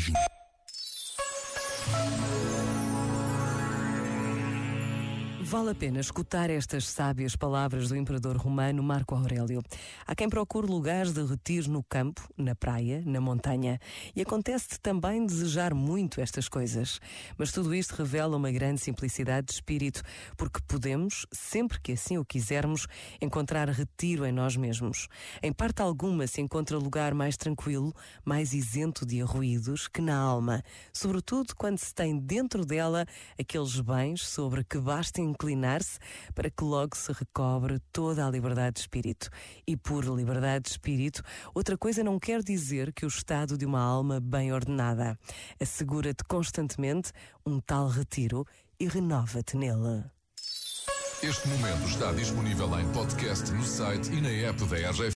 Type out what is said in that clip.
living. Vale a pena escutar estas sábias palavras do imperador romano Marco Aurélio. Há quem procure lugares de retiro no campo, na praia, na montanha. E acontece também desejar muito estas coisas. Mas tudo isto revela uma grande simplicidade de espírito, porque podemos, sempre que assim o quisermos, encontrar retiro em nós mesmos. Em parte alguma se encontra lugar mais tranquilo, mais isento de arruídos que na alma, sobretudo quando se tem dentro dela aqueles bens sobre que basta inclinar-se para que logo se recobre toda a liberdade de espírito. E por liberdade de espírito, outra coisa não quer dizer que o estado de uma alma bem ordenada. Assegura-te constantemente um tal retiro e renova-te nele. Este momento está disponível em podcast no site e na app da RGF.